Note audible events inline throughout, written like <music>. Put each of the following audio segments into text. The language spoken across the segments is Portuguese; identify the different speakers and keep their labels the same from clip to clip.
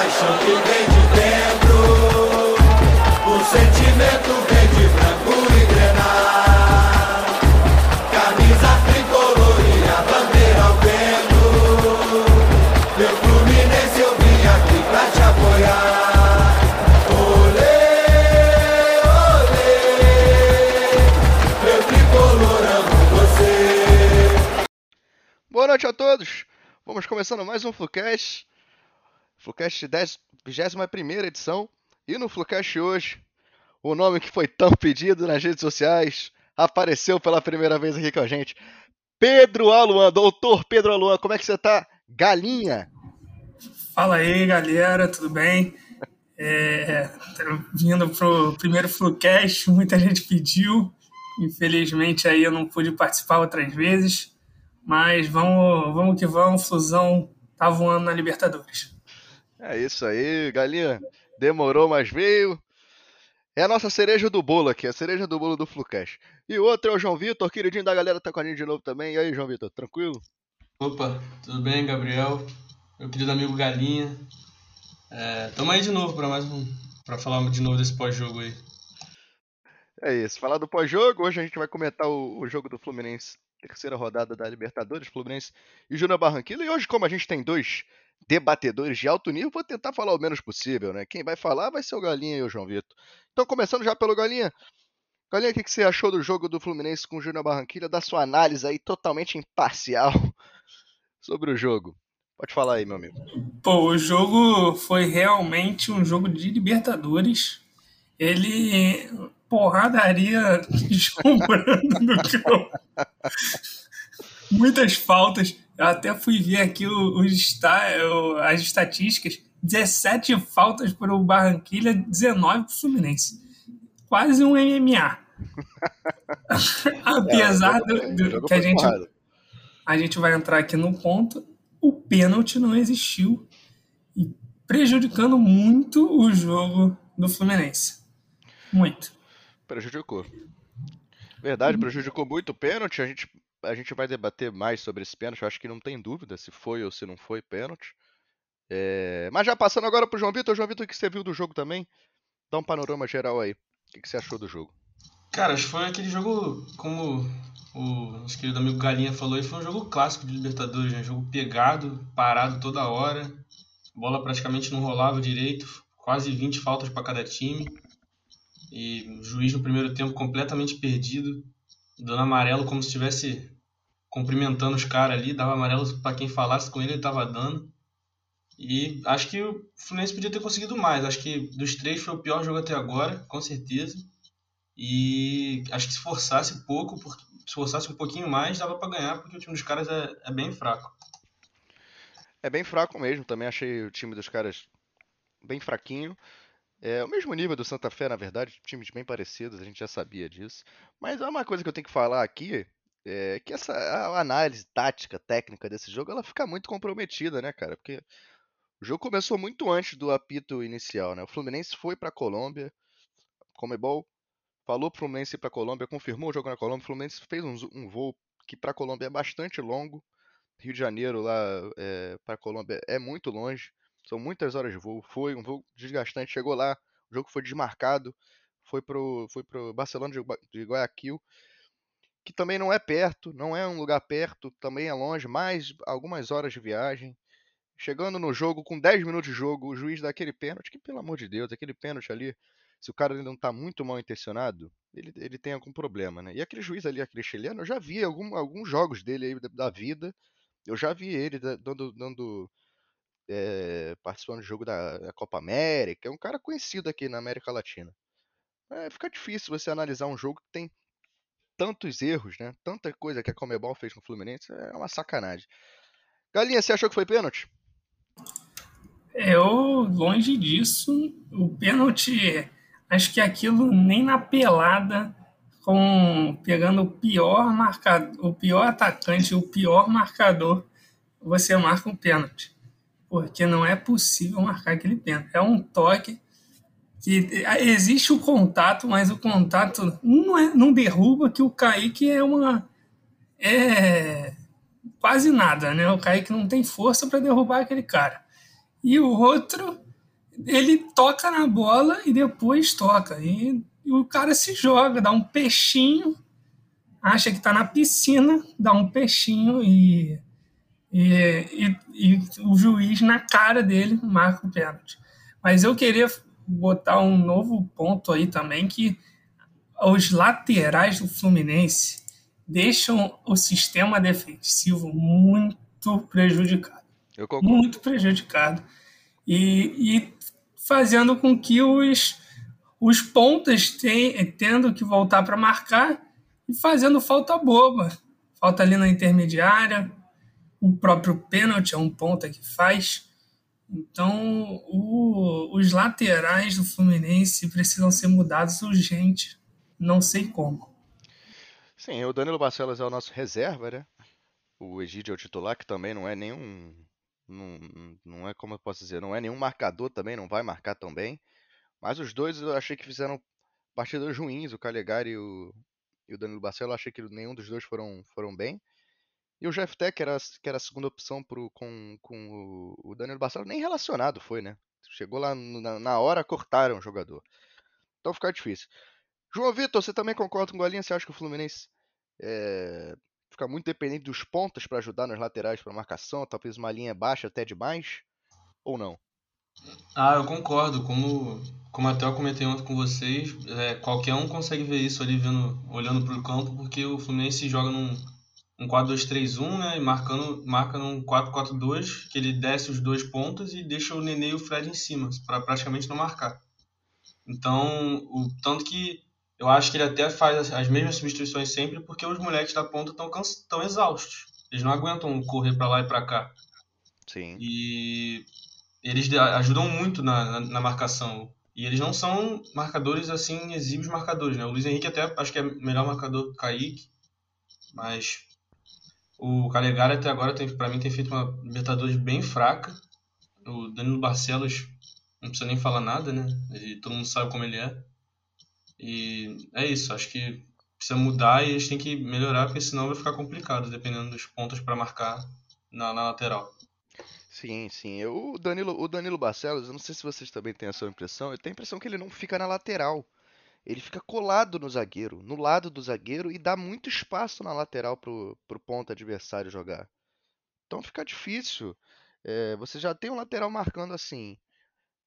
Speaker 1: paixão que vem de dentro, o sentimento vem de branco e grenar. Camisa tricolor e a bandeira ao vento. Meu Fluminense, eu vim aqui pra te apoiar. Olê, olê, meu tricolor amo você.
Speaker 2: Boa noite a todos! Vamos começando mais um Flucast. Flucast 10, 21 edição. E no Flucast hoje, o nome que foi tão pedido nas redes sociais apareceu pela primeira vez aqui com a gente. Pedro Aluan, doutor Pedro Aluan, como é que você tá? Galinha!
Speaker 3: Fala aí, galera, tudo bem? É, vindo pro primeiro Flucast, muita gente pediu. Infelizmente aí eu não pude participar outras vezes, mas vamos, vamos que vamos, Flusão tá voando na Libertadores.
Speaker 2: É isso aí, galinha. Demorou, mas veio. É a nossa cereja do bolo aqui, a cereja do bolo do Flucast. E o outro é o João Vitor, queridinho da galera, tá com a gente de novo também. E aí, João Vitor, tranquilo?
Speaker 4: Opa, tudo bem, Gabriel? Meu querido amigo Galinha. É, tamo aí de novo para mais um. para falar de novo desse pós-jogo aí.
Speaker 2: É isso, falar do pós-jogo. Hoje a gente vai comentar o, o jogo do Fluminense, terceira rodada da Libertadores, Fluminense e Júnior Barranquilla. E hoje, como a gente tem dois debatedores de alto nível, vou tentar falar o menos possível, né? Quem vai falar vai ser o Galinha e o João Vitor. Então, começando já pelo Galinha. Galinha, o que que você achou do jogo do Fluminense com o Júnior Barranquilla? Da sua análise aí totalmente imparcial <laughs> sobre o jogo. Pode falar aí, meu amigo.
Speaker 3: Pô, o jogo foi realmente um jogo de Libertadores. Ele porradaria <laughs> escombrando no campo. <laughs> Muitas faltas. Eu até fui ver aqui o- os as estatísticas. 17 faltas para o Barranquilha, 19 para o Fluminense. Quase um MMA. <laughs> Apesar
Speaker 2: É,
Speaker 3: do, do- que a gente
Speaker 2: porrada.
Speaker 3: a gente vai entrar aqui no ponto, o pênalti não existiu e prejudicando muito o jogo do Fluminense. Muito.
Speaker 2: Prejudicou. Verdade, prejudicou muito o pênalti. A gente, a gente vai debater mais sobre esse pênalti. Eu acho que não tem dúvida se foi ou se não foi pênalti. É, Mas já passando agora pro João Vitor. João Vitor, o que você viu do jogo também? Dá um panorama geral aí. O que você achou do jogo?
Speaker 4: Cara, acho que foi aquele jogo, como o nosso querido amigo Galinha falou aí, foi um jogo clássico de Libertadores, né? Jogo pegado, parado toda hora. Bola praticamente não rolava direito, quase 20 faltas para cada time. E o juiz no primeiro tempo completamente perdido, dando amarelo como se estivesse cumprimentando os caras ali, dava amarelo para quem falasse com ele, ele tava dando. E acho que o Fluminense podia ter conseguido mais. Acho que dos três foi o pior jogo até agora, com certeza. E acho que se forçasse pouco, se forçasse um pouquinho mais, dava para ganhar, porque o time dos caras é, é bem fraco.
Speaker 2: É bem fraco mesmo. Também achei o time dos caras bem fraquinho. É o mesmo nível do Santa Fé, na verdade. Times bem parecidos, a gente já sabia disso. Mas há uma coisa que eu tenho que falar aqui. É que essa a análise tática, técnica desse jogo, ela fica muito comprometida, né, cara? Porque O jogo começou muito antes do apito inicial, né? O Fluminense foi para a Colômbia, Comebol falou pro Fluminense ir para a Colômbia, confirmou o jogo na Colômbia. O Fluminense fez um, um voo que para a Colômbia é bastante longo. Rio de Janeiro lá é, para a Colômbia é muito longe, são muitas horas de voo. Foi um voo desgastante, chegou lá, o jogo foi desmarcado, foi pro, foi pro Barcelona de, Gua- de Guayaquil, que também não é perto, não é um lugar perto, também é longe, mais algumas horas de viagem. Chegando no jogo, com 10 minutos de jogo, o juiz dá aquele pênalti, que pelo amor de Deus, aquele pênalti ali, se o cara não tá muito mal intencionado, ele, ele tem algum problema, né? E aquele juiz ali, aquele chileno, eu já vi algum, alguns jogos dele aí da, da vida, eu já vi ele da- dando, dando eh, participando do jogo da, da Copa América, é um cara conhecido aqui na América Latina. É, fica difícil você analisar um jogo que tem tantos erros, né? Tanta coisa que a Comebol fez com o Fluminense, é uma sacanagem. Galinha, você achou que foi pênalti?
Speaker 3: Eu, longe disso, o pênalti, acho que aquilo nem na pelada, com pegando o pior marcador, o pior atacante, o pior marcador, você marca um pênalti. Porque não é possível marcar aquele pênalti. É um toque que existe o contato, mas o contato não, é, não derruba que o Kaique é uma. É quase nada, né? O Kaique não tem força para derrubar aquele cara. E o outro ele toca na bola e depois toca. E, e o cara se joga, dá um peixinho, acha que está na piscina, dá um peixinho e, e, e, e, o juiz na cara dele marca o pênalti. Mas eu queria botar um novo ponto aí também, que os laterais do Fluminense deixam o sistema defensivo muito prejudicado. Muito prejudicado. E, e fazendo com que os, os pontas tem, tendo que voltar para marcar e fazendo falta boba. Falta ali na intermediária, o próprio pênalti é um ponta que faz. Então, o, os laterais do Fluminense precisam ser mudados urgente. Não sei como.
Speaker 2: Sim, o Danilo Barcelos é o nosso reserva, né? O Egídio é o titular, que também não é nenhum. Não, não é como eu posso dizer, não é nenhum marcador também, não vai marcar tão bem. Mas os dois eu achei que fizeram partidas ruins, o Calegari e o, e o Danilo Barcelos, eu achei que nenhum dos dois foram, foram bem. E o Jeff Tech, que era, que era a segunda opção pro, com, com o Danilo Barcelos, nem relacionado foi, né? Chegou lá na, na hora, cortaram o jogador. Então fica difícil. João Vitor, você também concorda com o Golinha? Você acha que o Fluminense é, fica muito dependente dos pontas para ajudar nas laterais para marcação? Talvez uma linha baixa até demais? Ou não?
Speaker 4: Ah, eu concordo. Como, como até eu comentei ontem com vocês, é, qualquer um consegue ver isso ali vendo, olhando para o campo, porque o Fluminense joga num um 4-2-3-1, né? E marcando, marca num 4-4-2, que ele desce os dois pontos e deixa o Nenê e o Fred em cima, para praticamente não marcar. Então, o tanto que eu acho que ele até faz as mesmas substituições sempre, porque os moleques da ponta estão tão exaustos. Eles não aguentam correr para lá e para cá.
Speaker 2: Sim.
Speaker 4: E eles ajudam muito na, na, na, marcação. E eles não são marcadores assim, exíbios marcadores, né? O Luiz Henrique até acho que é melhor marcador que o Kaique, mas o Calegari até agora, para mim, tem feito uma Libertadores bem fraca. O Danilo Barcelos, não precisa nem falar nada, né? E todo mundo sabe como ele é. E é isso, acho que precisa mudar e eles têm que melhorar, porque senão vai ficar complicado, dependendo dos pontos para marcar na, na, lateral.
Speaker 2: Sim, sim. O Danilo, o Danilo Barcelos, eu não sei se vocês também têm essa impressão, eu tenho a impressão que ele não fica na lateral ele fica colado no zagueiro, no lado do zagueiro e dá muito espaço na lateral pro, pro ponto adversário jogar. Então fica difícil. É, você já tem um lateral marcando assim.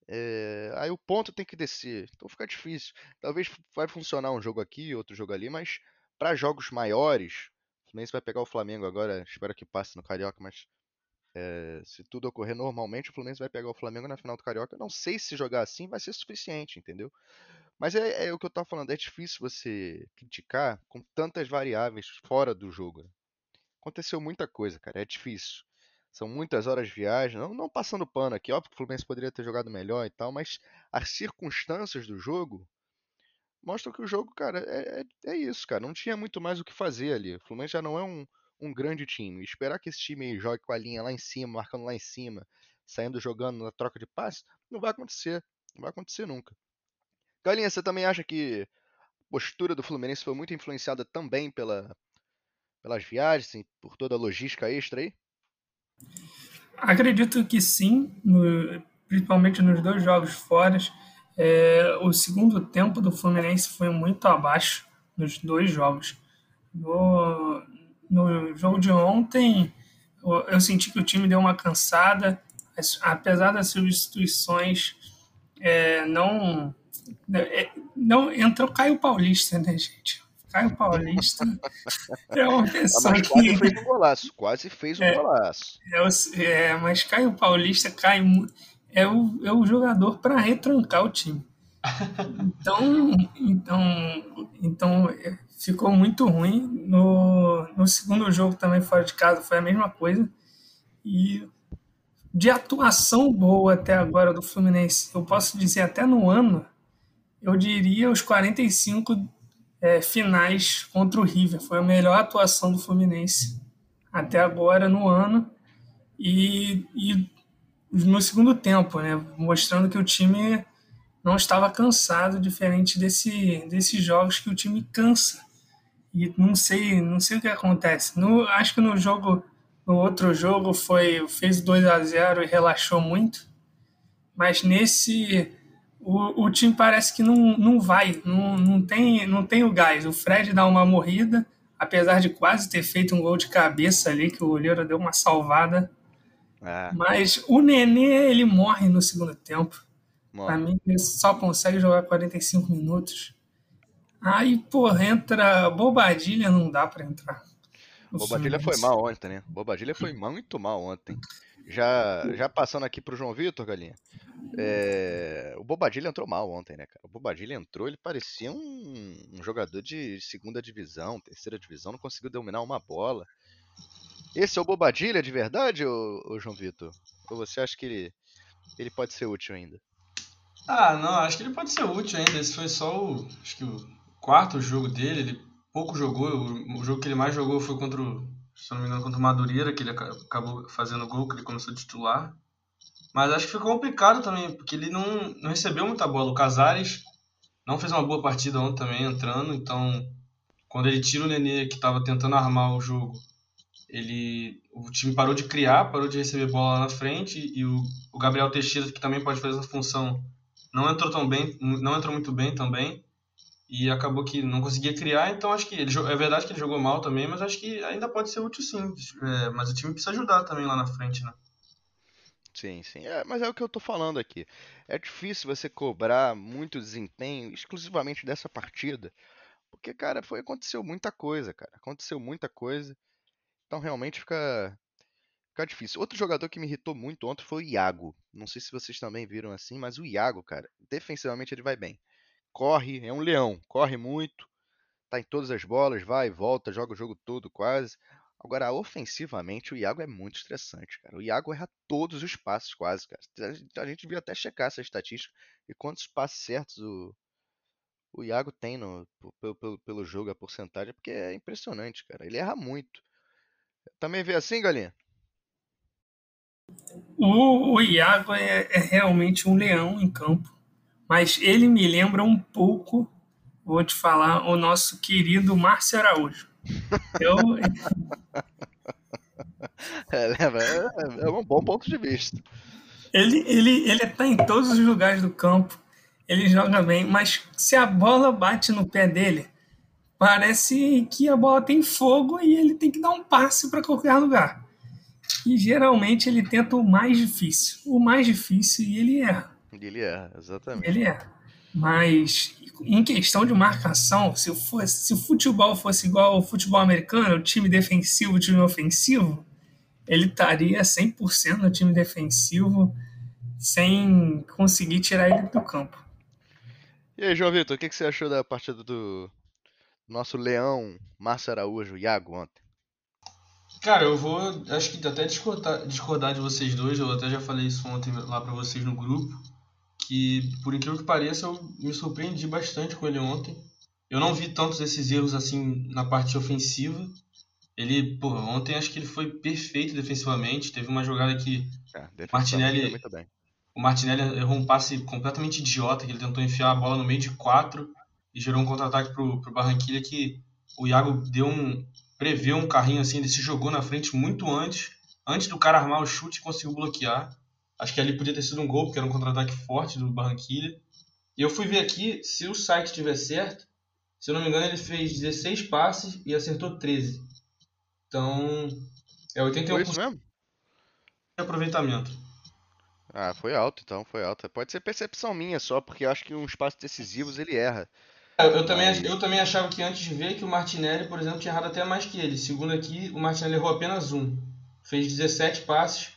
Speaker 2: É, aí o ponto tem que descer. Então fica difícil. Talvez vai funcionar um jogo aqui, outro jogo ali, mas para jogos maiores, o Fluminense vai pegar o Flamengo agora. Espero que passe no Carioca, mas é, se tudo ocorrer normalmente, o Fluminense vai pegar o Flamengo na final do Carioca. Eu não sei se jogar assim vai ser suficiente, entendeu? Mas é, é o que eu tava falando, é difícil você criticar com tantas variáveis fora do jogo. Né? Aconteceu muita coisa, cara, é difícil. São muitas horas de viagem, não, não passando pano aqui, óbvio que o Fluminense poderia ter jogado melhor e tal, mas as circunstâncias do jogo mostram que o jogo, cara, é, é, é isso, cara. Não tinha muito mais o que fazer ali. O Fluminense já não é um, um grande time. Esperar que esse time jogue com a linha lá em cima, marcando lá em cima, saindo jogando na troca de passe, não vai acontecer. Não vai acontecer nunca. Galinha, você também acha que a postura do Fluminense foi muito influenciada também pela, pelas viagens, por toda a logística extra aí?
Speaker 3: Acredito que sim, no, principalmente nos dois jogos fora. É, o segundo tempo do Fluminense foi muito abaixo nos dois jogos. No, no jogo de ontem, eu senti que o time deu uma cansada, apesar das substituições é, não não, entrou Caio Paulista, né, gente? Caio Paulista <laughs> é uma pessoa
Speaker 2: mas quase que... fez um golaço, quase fez um é, golaço.
Speaker 3: É, é, mas Caio Paulista cai, é, o, é o jogador para retrancar o time. Então, então, então é, ficou muito ruim. No, no segundo jogo também fora de casa foi a mesma coisa. E de atuação boa até agora do Fluminense, eu posso dizer até no ano, eu diria os 45 é, finais contra o River. Foi a melhor atuação do Fluminense até agora no ano. E, e no segundo tempo, né, mostrando que o time não estava cansado, diferente desse, desses jogos que o time cansa. E não sei, não sei o que acontece. No, acho que no jogo, no outro jogo foi fez 2 a 0 e relaxou muito. mas nesse o, o time parece que não, não vai, não, não, tem, não tem o gás. O Fred dá uma morrida, apesar de quase ter feito um gol de cabeça ali, que o goleiro deu uma salvada.
Speaker 2: É,
Speaker 3: Mas o Nenê, ele morre no segundo tempo. Pra mim, ele só consegue jogar 45 minutos. Aí, porra, entra Bobadilha, não dá pra entrar.
Speaker 2: Bobadilha foi mal ontem, né? Bobadilha foi muito mal ontem. Já, já passando aqui pro João Vitor, Galinha. é, o Bobadilha entrou mal ontem, né, cara? O Bobadilha entrou, ele parecia um, um jogador de segunda divisão, terceira divisão, não conseguiu dominar uma bola. Esse é o Bobadilha de verdade, ô, ô João Vitor? Ou você acha que ele, ele pode ser útil ainda?
Speaker 4: Ah, não, acho que ele pode ser útil ainda. Esse foi só o, acho que o quarto jogo dele. Ele pouco jogou. O, o jogo que ele mais jogou foi contra o, se não me engano, contra o Madureira, que ele aca- acabou fazendo gol, que ele começou a titular. Mas acho que ficou complicado também, porque ele não, não recebeu muita bola. O Casares não fez uma boa partida ontem também, entrando. Então, quando ele tira o Nenê, que estava tentando armar o jogo, ele o time parou de criar, parou de receber bola lá na frente. E o, o Gabriel Teixeira, que também pode fazer essa função, não entrou tão bem, não entrou muito bem também. E acabou que não conseguia criar, então acho que ele, é verdade que ele jogou mal também, mas acho que ainda pode ser útil sim. É, mas o time precisa ajudar também lá na frente, né?
Speaker 2: Sim, sim. É, mas é o que eu tô falando aqui. É difícil você cobrar muito desempenho exclusivamente dessa partida. Porque, cara, foi, aconteceu muita coisa, cara. Aconteceu muita coisa. Então realmente fica, fica difícil. Outro jogador que me irritou muito ontem foi o Iago. Não sei se vocês também viram assim, mas o Iago, cara, defensivamente ele vai bem. Corre, é um leão, corre muito, tá em todas as bolas, vai, volta, joga o jogo todo quase. Agora, ofensivamente, o Iago é muito estressante, cara. O Iago erra todos os passes quase, cara. A gente- A gente devia até checar essa estatística e quantos passes certos o, o Iago tem no, pelo, pelo, pelo jogo, a porcentagem, porque é impressionante, cara. Ele erra muito. Também vê assim, Galinha?
Speaker 3: O, o Iago é, é realmente um leão em campo, mas ele me lembra um pouco, vou te falar, o nosso querido Márcio Araújo. Eu, <laughs>
Speaker 2: É, é- é um bom ponto de vista.
Speaker 3: ele, ele, ele tá em todos os lugares do campo, ele joga bem, mas se a bola bate no pé dele, parece que a bola tem fogo e ele tem que dar um passe para qualquer lugar. E geralmente ele tenta o mais difícil, o mais difícil e ele erra.
Speaker 2: Ele erra, exatamente.
Speaker 3: Ele é. Mas em questão de marcação, se, fosse, se o futebol fosse igual ao futebol americano, o time defensivo, o time ofensivo, ele estaria 100% no time defensivo sem conseguir tirar ele do campo.
Speaker 2: E aí, João Vitor, o que que você achou da partida do nosso leão Márcio Araújo, Iago, ontem?
Speaker 4: Cara, eu vou, acho que até discordar, discordar de vocês dois, eu até já falei isso ontem lá pra vocês no grupo, que por incrível que pareça eu me surpreendi bastante com ele ontem. Eu não vi tantos esses erros assim na parte ofensiva. Ele, pô, ontem acho que ele foi perfeito defensivamente. Teve uma jogada que
Speaker 2: É,
Speaker 4: Martinelli- o Martinelli errou um passe completamente idiota, que ele tentou enfiar a bola no meio de quatro e gerou um contra-ataque pro, pro Barranquilla que o Iago deu um preveu um carrinho assim, ele se jogou na frente muito antes, antes do cara armar o chute e conseguiu bloquear. Acho que ali podia ter sido um gol, porque era um contra-ataque forte do Barranquilla. E eu fui ver aqui, se o site estiver certo, se eu não me engano, ele fez 16 passes e acertou 13. Então, é 81%
Speaker 2: Foi isso mesmo?
Speaker 4: de aproveitamento.
Speaker 2: Ah, foi alto então, foi alto. Pode ser percepção minha só, porque eu acho que uns passos decisivos ele erra.
Speaker 4: Eu, eu também,
Speaker 2: Mas-
Speaker 4: eu também achava que antes de ver que o Martinelli, por exemplo, tinha errado até mais que ele. Segundo aqui, o Martinelli errou apenas um. Fez 17 passes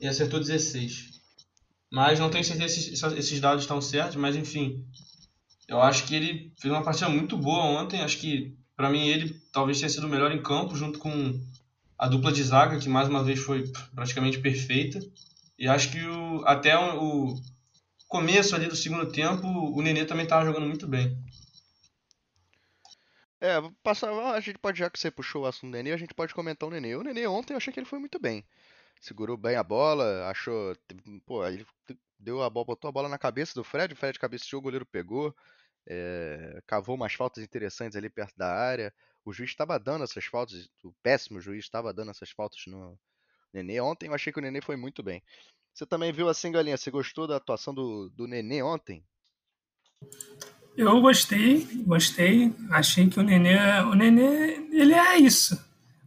Speaker 4: e acertou 16. Mas não tenho certeza se esses- dados estão certos, mas enfim. Eu acho que ele fez uma partida muito boa ontem. Acho que, pra mim, ele talvez tenha sido o melhor em campo, junto com a dupla de zaga, que mais uma vez foi praticamente perfeita. E acho que o, até o, o começo ali do segundo tempo, o Nenê também estava jogando muito bem.
Speaker 2: É, passar, a gente pode, já que você puxou o assunto do Nenê, a gente pode comentar o Nenê. O Nenê ontem eu achei que ele foi muito bem. Segurou bem a bola, achou. Pô, ele deu a bola, botou a bola na cabeça do Fred, o Fred cabeceou, o goleiro pegou. é, cavou umas faltas interessantes ali perto da área. O juiz estava dando essas faltas, o péssimo juiz estava dando essas faltas no Nenê. Ontem eu achei que o Nenê foi muito bem. Você também viu assim, Galinha? Você gostou da atuação do, do Nenê ontem?
Speaker 3: Eu gostei, gostei. Achei que o Nenê, o Nenê, ele é isso.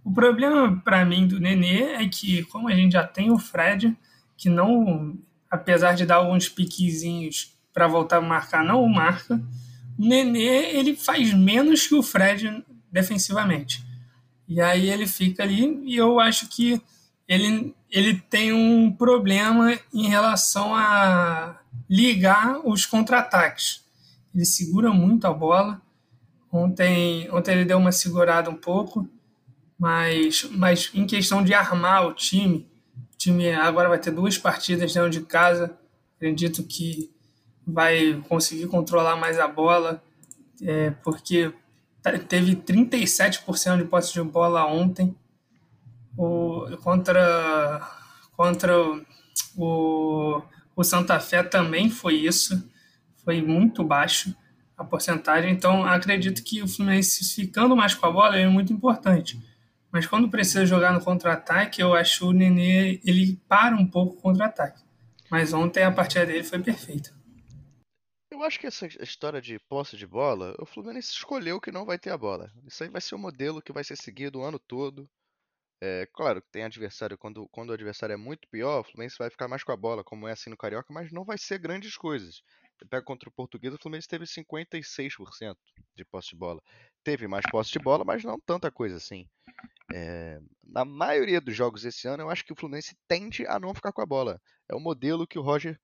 Speaker 3: O problema para mim do Nenê é que, como a gente já tem o Fred, que não, apesar de dar alguns piquezinhos para voltar a marcar, não o marca. O Nenê, ele faz menos que o Fred defensivamente. E aí ele fica ali e eu acho que ele, ele tem um problema em relação a ligar os contra-ataques. Ele segura muito a bola. Ontem, ontem ele deu uma segurada um pouco, mas, mas em questão de armar o time, o time agora vai ter duas partidas dentro de casa. Acredito que vai conseguir controlar mais a bola, é, porque teve 37% de posse de bola ontem. O, contra contra o, o Santa Fé também foi isso, foi muito baixo a porcentagem. Então acredito que o Fluminense ficando mais com a bola é muito importante. Mas quando precisa jogar no contra-ataque, eu acho o Nenê ele para um pouco o contra-ataque. Mas ontem a partida dele foi perfeita.
Speaker 2: Eu acho que essa história de posse de bola, o Fluminense escolheu que não vai ter a bola. Isso aí vai ser o modelo que vai ser seguido o ano todo. É, claro que tem adversário, quando, quando o adversário é muito pior, o Fluminense vai ficar mais com a bola, como é assim no Carioca, mas não vai ser grandes coisas. Pega contra o Português, o Fluminense teve 56% de posse de bola. Teve mais posse de bola, mas não tanta coisa assim. É, na maioria dos jogos esse ano, eu acho que o Fluminense tende a não ficar com a bola. É o modelo que o Roger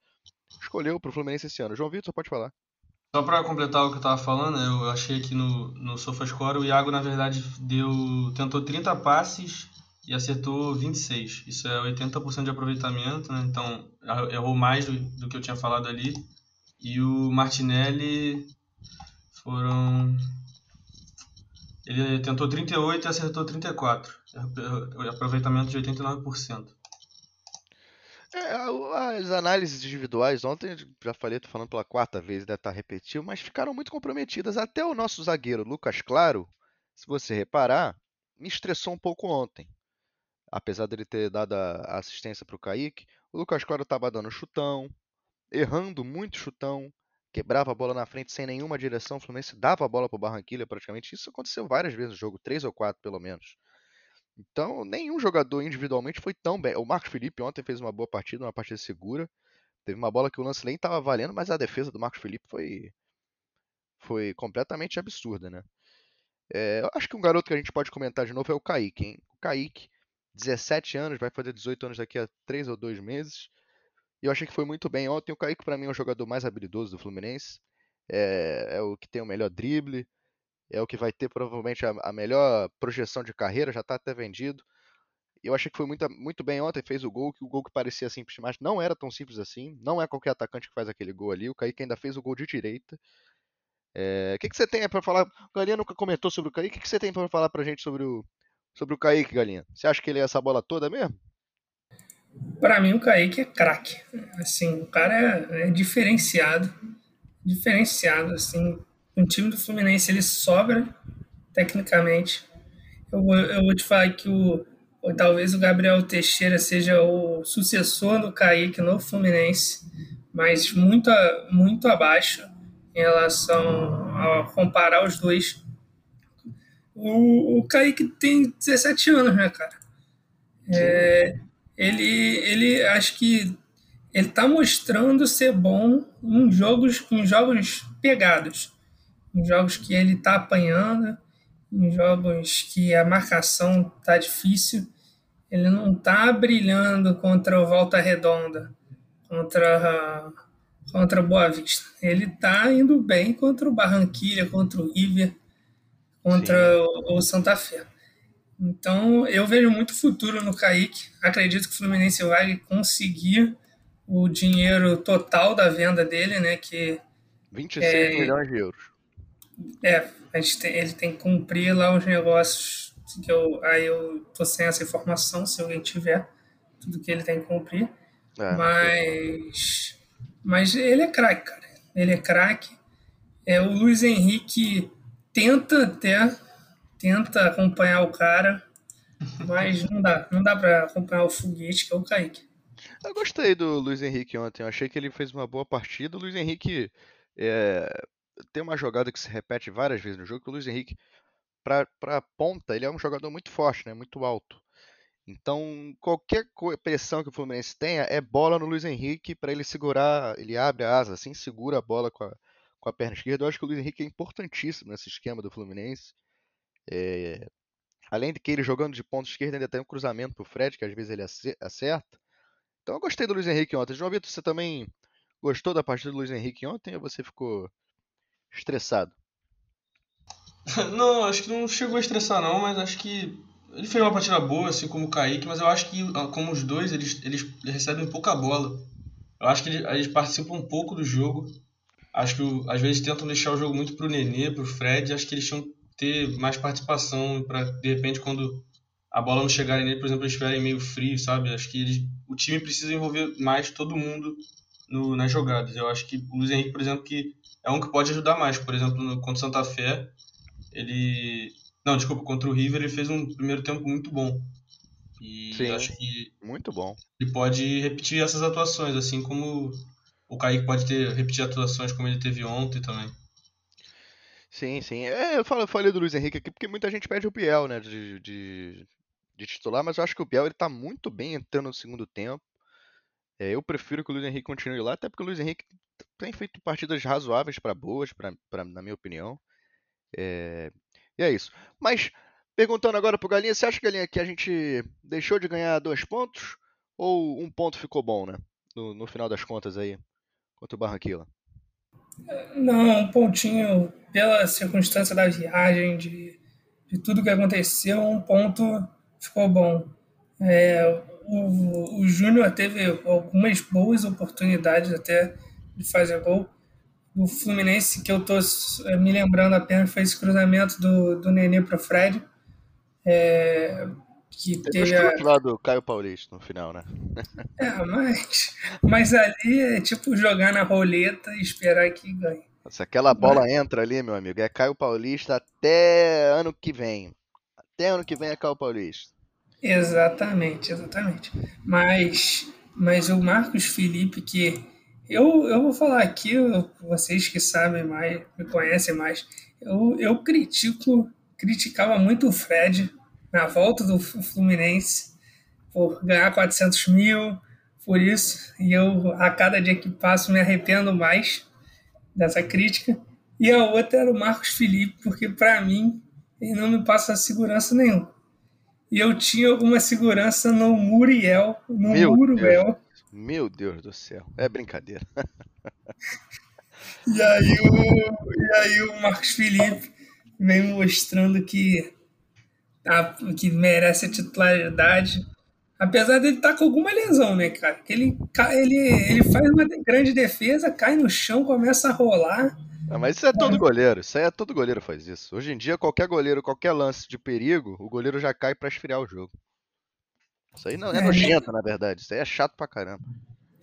Speaker 2: escolheu para o Fluminense esse ano. João Vitor, pode falar.
Speaker 4: Só para completar o que eu estava falando, eu achei que no, no SofaScore o Iago, na verdade, deu tentou 30 passes e acertou 26. Isso é 80% de aproveitamento, né? então errou mais do, do que eu tinha falado ali. E o Martinelli foram. Ele tentou 38 e acertou 34. Aproveitamento de 89%.
Speaker 2: É, as análises individuais, ontem já falei, tô falando pela quarta vez, deve estar repetindo, mas ficaram muito comprometidas. Até o nosso zagueiro, Lucas Claro, se você reparar, me estressou um pouco ontem. Apesar dele ter dado a assistência para o Kaique, o Lucas Claro estava dando chutão, errando muito chutão, quebrava a bola na frente sem nenhuma direção. O Fluminense dava a bola para o Barranquilla praticamente. Isso aconteceu várias vezes no jogo, três ou quatro pelo menos. Então, nenhum jogador individualmente foi tão bem. O Marcos Felipe ontem fez uma boa partida, uma partida segura. Teve uma bola que o lance nem estava valendo, mas a defesa do Marcos Felipe foi, foi completamente absurda, né? É, eu acho que um garoto que a gente pode comentar de novo é o Kaique, hein? O Kaique, 17 anos, vai fazer 18 anos daqui a 3 ou 2 meses. Eu achei que foi muito bem ontem. O Kaique, para mim, é o jogador mais habilidoso do Fluminense. É, é o que tem o melhor drible, é o que vai ter provavelmente a, a melhor projeção de carreira, já está até vendido. Eu achei que foi muito, muito bem ontem, fez o gol, que o gol que parecia simples, mas não era tão simples assim. Não é qualquer atacante que faz aquele gol ali. O Kaique ainda fez o gol de direita. É, o que, que você tem para falar? O Galinha nunca comentou sobre o Kaique. O que, que você tem para falar pra gente sobre o, sobre o Kaique, Galinha? Você acha que ele é essa bola toda mesmo?
Speaker 3: Para mim, o Kaique é craque. Assim, o cara é, é diferenciado. Diferenciado, assim um time do Fluminense ele sobra tecnicamente. Eu, eu vou te falar que o, talvez o Gabriel Teixeira seja o sucessor do Kaique no Fluminense, mas muito, muito abaixo em relação a comparar os dois. O, o Kaique tem 17 anos, né, cara? É, ele, ele acho que ele tá mostrando ser bom em jogos, em jogos pegados em jogos que ele está apanhando, em jogos que a marcação está difícil, ele não está brilhando contra o Volta Redonda, contra contra Boa Vista. Ele está indo bem contra o Barranquilla, contra o River, contra o, o, Santa Fé. Então eu vejo muito futuro no Kaique. Acredito que o Fluminense vai conseguir o dinheiro total da venda dele, né? Que
Speaker 2: 26 é, milhões de euros.
Speaker 3: É, a gente tem, ele tem que cumprir lá os negócios que eu, aí eu tô sem essa informação, se alguém tiver, tudo que ele tem que cumprir. É, mas, mas ele é craque, cara. Ele é craque. É, o Luiz Henrique tenta até, tenta acompanhar o cara, mas não dá. Não dá para acompanhar o foguete, que é o Kaique.
Speaker 2: Eu gostei do Luiz Henrique ontem. Eu achei que ele fez uma boa partida. O Luiz Henrique é, tem uma jogada que se repete várias vezes no jogo. Que o Luiz Henrique, para pra ponta, ele é um jogador muito forte, né? Muito alto. Então, qualquer pressão que o Fluminense tenha é bola no Luiz Henrique para ele segurar. Ele abre a asa, assim, segura a bola com a, com a perna esquerda. Eu acho que o Luiz Henrique é importantíssimo nesse esquema do Fluminense. É, além de que ele jogando de ponta esquerda ainda tem um cruzamento pro Fred, que às vezes ele acerta. Então eu gostei do Luiz Henrique ontem. João Vitor, você também gostou da partida do Luiz Henrique ontem ou você ficou estressado? <laughs>
Speaker 4: Não, acho que não chegou a estressar não, mas acho que ele fez uma partida boa, assim como o Kaique, mas eu acho que ah, como os dois, eles, eles recebem pouca bola. Eu acho que eles, eles participam um pouco do jogo. Acho que às vezes tentam deixar o jogo muito pro Nenê, pro Fred. Acho que eles tinham ter mais participação para de repente quando a bola não chegar nele, por exemplo, eles estiverem meio frio, sabe? Acho que eles, o time precisa envolver mais todo mundo no, nas jogadas. Eu acho que o Luiz Henrique, por exemplo, que é um que pode ajudar mais. Por exemplo, no, contra o Santa Fé, ele. Não, desculpa, contra o River ele fez um primeiro tempo muito bom. E
Speaker 2: Sim,
Speaker 4: acho que
Speaker 2: muito bom.
Speaker 4: ele pode repetir essas atuações, assim como o Kaique pode ter repetir atuações como ele teve ontem também.
Speaker 2: Sim, sim. É, eu falei do Luiz Henrique aqui porque muita gente pede o Biel, né, de, de, de titular, mas eu acho que o Biel ele tá muito bem entrando no segundo tempo. É, eu prefiro que o Luiz Henrique continue lá, até porque o Luiz Henrique tem feito partidas razoáveis para boas, pra, pra, na minha opinião. É, e é isso. Mas, perguntando agora pro Galinha, você acha, Galinha, que a gente deixou de ganhar dois pontos? Ou um ponto ficou bom, né? No, no final das contas aí, contra o Barranquilla?
Speaker 3: Não, um pontinho pela circunstância da viagem, de, de tudo que aconteceu, um ponto ficou bom. É, o, o Júnior teve algumas boas oportunidades até de fazer gol. O Fluminense, que eu estou me lembrando apenas, foi esse cruzamento do, do Nenê para o Fred. É, que
Speaker 2: teve a... lá do Caio Paulista no final, né? <laughs>
Speaker 3: É, mas, mas ali é tipo jogar na roleta e esperar que ganhe.
Speaker 2: Se aquela bola mas... entra ali, meu amigo, é Caio Paulista até ano que vem. Até ano que vem é Caio Paulista.
Speaker 3: Exatamente, exatamente. Mas, mas o Marcos Felipe, que eu, eu vou falar aqui, vocês que sabem mais, me conhecem mais, eu, eu critico, criticava muito o Fred na volta do Fluminense por ganhar 400 mil, por isso, e eu a cada dia que passo me arrependo mais dessa crítica. E a outra era o Marcos Felipe, porque para mim ele não me passa segurança nenhuma e eu tinha alguma segurança no Muriel, no Meu Muriel.
Speaker 2: Deus. Meu Deus do céu, é brincadeira. <laughs>
Speaker 3: e, aí o, e aí o Marcos Felipe vem mostrando que, tá, que merece a titularidade. Apesar dele estar tá com alguma lesão, né, cara? Ele, ele, ele faz uma grande defesa, cai no chão, começa a rolar
Speaker 2: não, mas isso é todo goleiro. Isso aí é todo goleiro faz isso. Hoje em dia, qualquer goleiro, qualquer lance de perigo, o goleiro já cai para esfriar o jogo. Isso aí não é, é nojento, na verdade. Isso aí é chato pra caramba.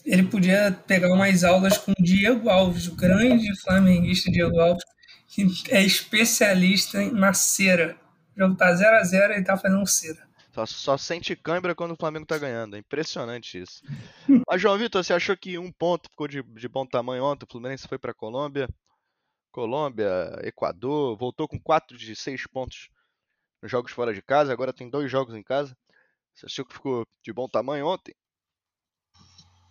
Speaker 3: Ele podia pegar umas aulas com o Diego Alves, o grande flamenguista Diego Alves, que é especialista na cera. O jogo tá 0x0 e tá fazendo cera.
Speaker 2: Só, só sente câimbra quando o Flamengo tá ganhando. É impressionante isso. <laughs> Mas, João Vitor, você achou que um ponto ficou de, de bom tamanho ontem? O Fluminense foi pra Colômbia. Colômbia, Equador, voltou com 4 de 6 pontos nos jogos fora de casa, agora tem dois jogos em casa. Você achou que ficou de bom tamanho ontem?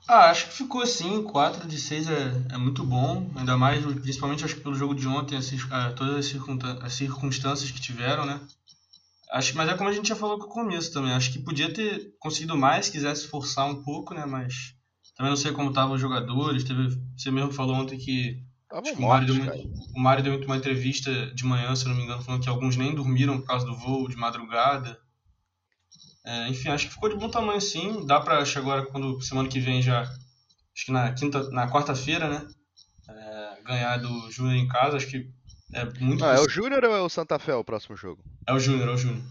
Speaker 4: Ah, acho que ficou sim, 4 de 6 é, é muito bom, ainda mais, principalmente acho que pelo jogo de ontem, as, todas as, as circunstâncias que tiveram, né? Acho, mas é como a gente já falou no começo também, acho que podia ter conseguido mais, quisesse forçar um pouco, né? Mas também não sei como estavam os jogadores, teve, você mesmo falou ontem que
Speaker 2: Estavam
Speaker 4: o, Mário deu, deu uma entrevista de manhã, se não me engano, falando que alguns nem dormiram por causa do voo de madrugada. É, enfim, acho que ficou de bom tamanho sim. Dá pra chegar agora, quando semana que vem já. Acho que na quinta, na quarta-feira, né? É, ganhar do Júnior em casa, acho que é muito.
Speaker 2: Ah, é o Júnior ou é o Santa Fé o próximo jogo?
Speaker 4: É o Júnior, é o Júnior.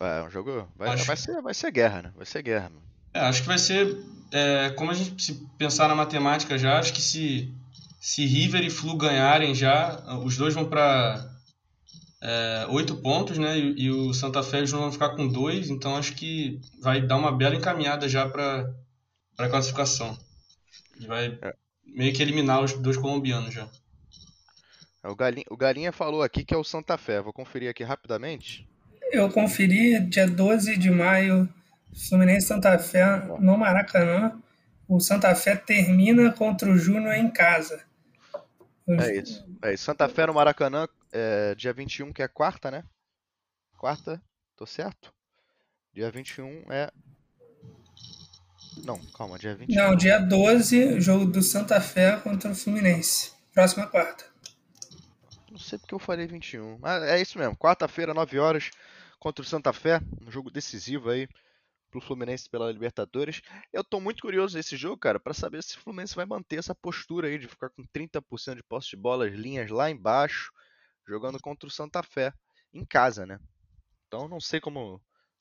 Speaker 2: É, um jogo. Vai, acho... vai, ser, vai ser guerra, né? Vai ser guerra. Mano.
Speaker 4: É, acho que vai ser. É, como a gente se pensar na matemática já, acho que se se River e Flu ganharem já, os dois vão para é, oito pontos, né? E, e, o Santa Fé e o João vão ficar com dois, então acho que vai dar uma bela encaminhada já para para classificação. E vai
Speaker 2: É.
Speaker 4: meio que eliminar os dois colombianos já.
Speaker 2: É, O Galinha, o Galinha falou aqui que é o Santa Fé. Vou conferir aqui rapidamente.
Speaker 3: Eu conferi dia 12 de maio, Fluminense e Santa Fé no Maracanã. O Santa Fé termina contra o Júnior em casa. O-
Speaker 2: É isso. É isso. Santa Fé no Maracanã, é, dia 21, que é quarta, né? Quarta, tô certo? Dia 21 é. Não, calma, dia 21.
Speaker 3: Não, dia 12, jogo do Santa Fé contra o Fluminense. Próxima quarta.
Speaker 2: Não sei porque eu falei 21. Mas é isso mesmo. Quarta-feira, 9 horas, contra o Santa Fé. Um jogo decisivo aí pro Fluminense pela Libertadores. Eu tô muito curioso nesse jogo, cara, pra saber se o Fluminense vai manter essa postura aí de ficar com 30% de posse de bola, as linhas lá embaixo, jogando contra o Santa Fé em casa, né? Então não sei como o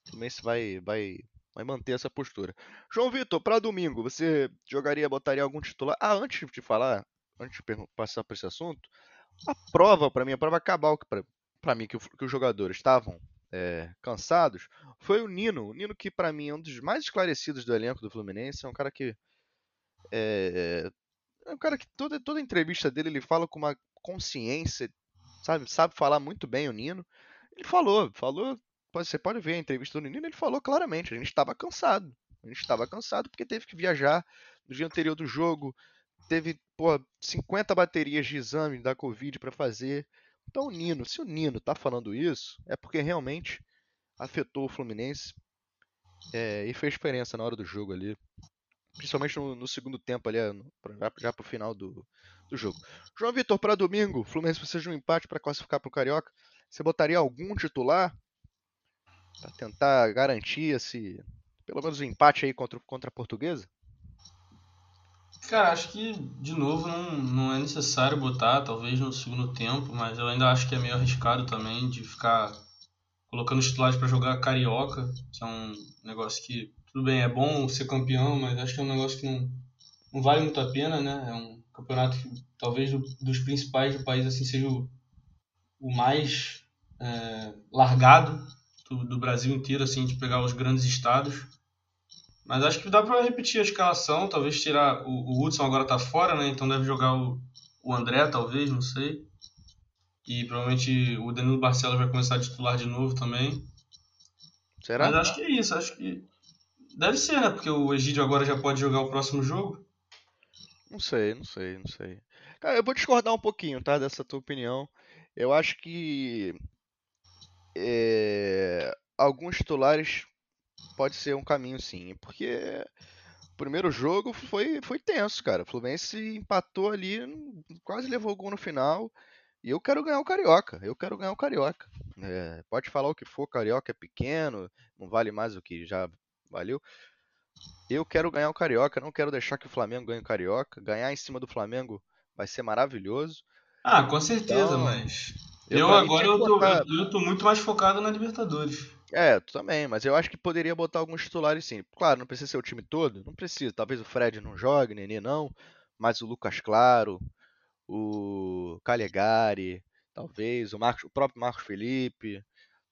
Speaker 2: Fluminense vai, vai, vai manter essa postura. João Vitor, pra domingo, você jogaria, botaria algum titular? Ah, antes de falar, antes de passar por esse assunto, a prova pra mim, a prova cabal pra mim que, que os jogadores estavam é, cansados foi o Nino. O Nino que pra mim é um dos mais esclarecidos do elenco do Fluminense, é um cara que é, é um cara que toda toda entrevista dele ele fala com uma consciência, sabe, sabe falar muito bem o Nino. Ele falou, falou, você pode ver a entrevista do Nino, ele falou claramente, a gente estava cansado. A gente estava cansado porque teve que viajar no dia anterior do jogo, teve, pô, 50 baterias de exame da Covid para fazer. Então, o Nino, se o Nino tá falando isso, é porque realmente afetou o Fluminense é, e fez diferença na hora do jogo ali. Principalmente no, no segundo tempo ali, pra- já, já pro final do, do jogo. João Vitor, para domingo, o Fluminense precisa de um empate para classificar pro Carioca. Você botaria algum titular para tentar garantir esse, pelo menos o empate aí contra, o- contra a Portuguesa?
Speaker 4: Cara, acho que de novo não, não é necessário botar, talvez no segundo tempo, mas eu ainda acho que é meio arriscado também de ficar colocando os titulares para jogar carioca, que é um negócio que, tudo bem, é bom ser campeão, mas acho que é um negócio que não, não vale muito a pena, né? É um campeonato que talvez do- dos principais do país assim seja o, o mais é, largado do, do Brasil inteiro, assim, de pegar os grandes estados. Mas acho que dá pra repetir a escalação, talvez tirar. O, o Hudson agora tá fora, né? Então deve jogar o, o André, talvez, não sei. E provavelmente o Danilo Barcelos vai começar a titular de novo também.
Speaker 2: Será?
Speaker 4: Mas acho que é isso, acho que. Deve ser, né? Porque o Egídio agora já pode jogar o próximo jogo.
Speaker 2: Não sei, não sei, não sei. Cara, eu vou discordar um pouquinho, tá? Dessa tua opinião. Eu acho que é, alguns titulares pode ser um caminho sim, porque o primeiro jogo foi, foi tenso, cara. O Fluminense empatou ali, quase levou o gol no final. E eu quero ganhar o Carioca. Eu quero ganhar o Carioca. É, pode falar o que for, Carioca é pequeno, não vale mais o que já valeu. Eu quero ganhar o Carioca, não quero deixar que o Flamengo ganhe o Carioca. Ganhar em cima do Flamengo vai ser maravilhoso.
Speaker 4: Ah, com certeza,
Speaker 2: Então,
Speaker 4: mas.
Speaker 2: eu,
Speaker 4: Eu, agora eu tô,
Speaker 2: botar-
Speaker 4: eu, tô muito mais focado na Libertadores.
Speaker 2: É, tu também, mas eu acho que poderia botar alguns titulares sim. Claro, não precisa ser o time todo, não precisa. Talvez o Fred não jogue, Nenê não, mas o Lucas Claro, o Calegari, talvez, o, Marcos, o próprio Marcos Felipe,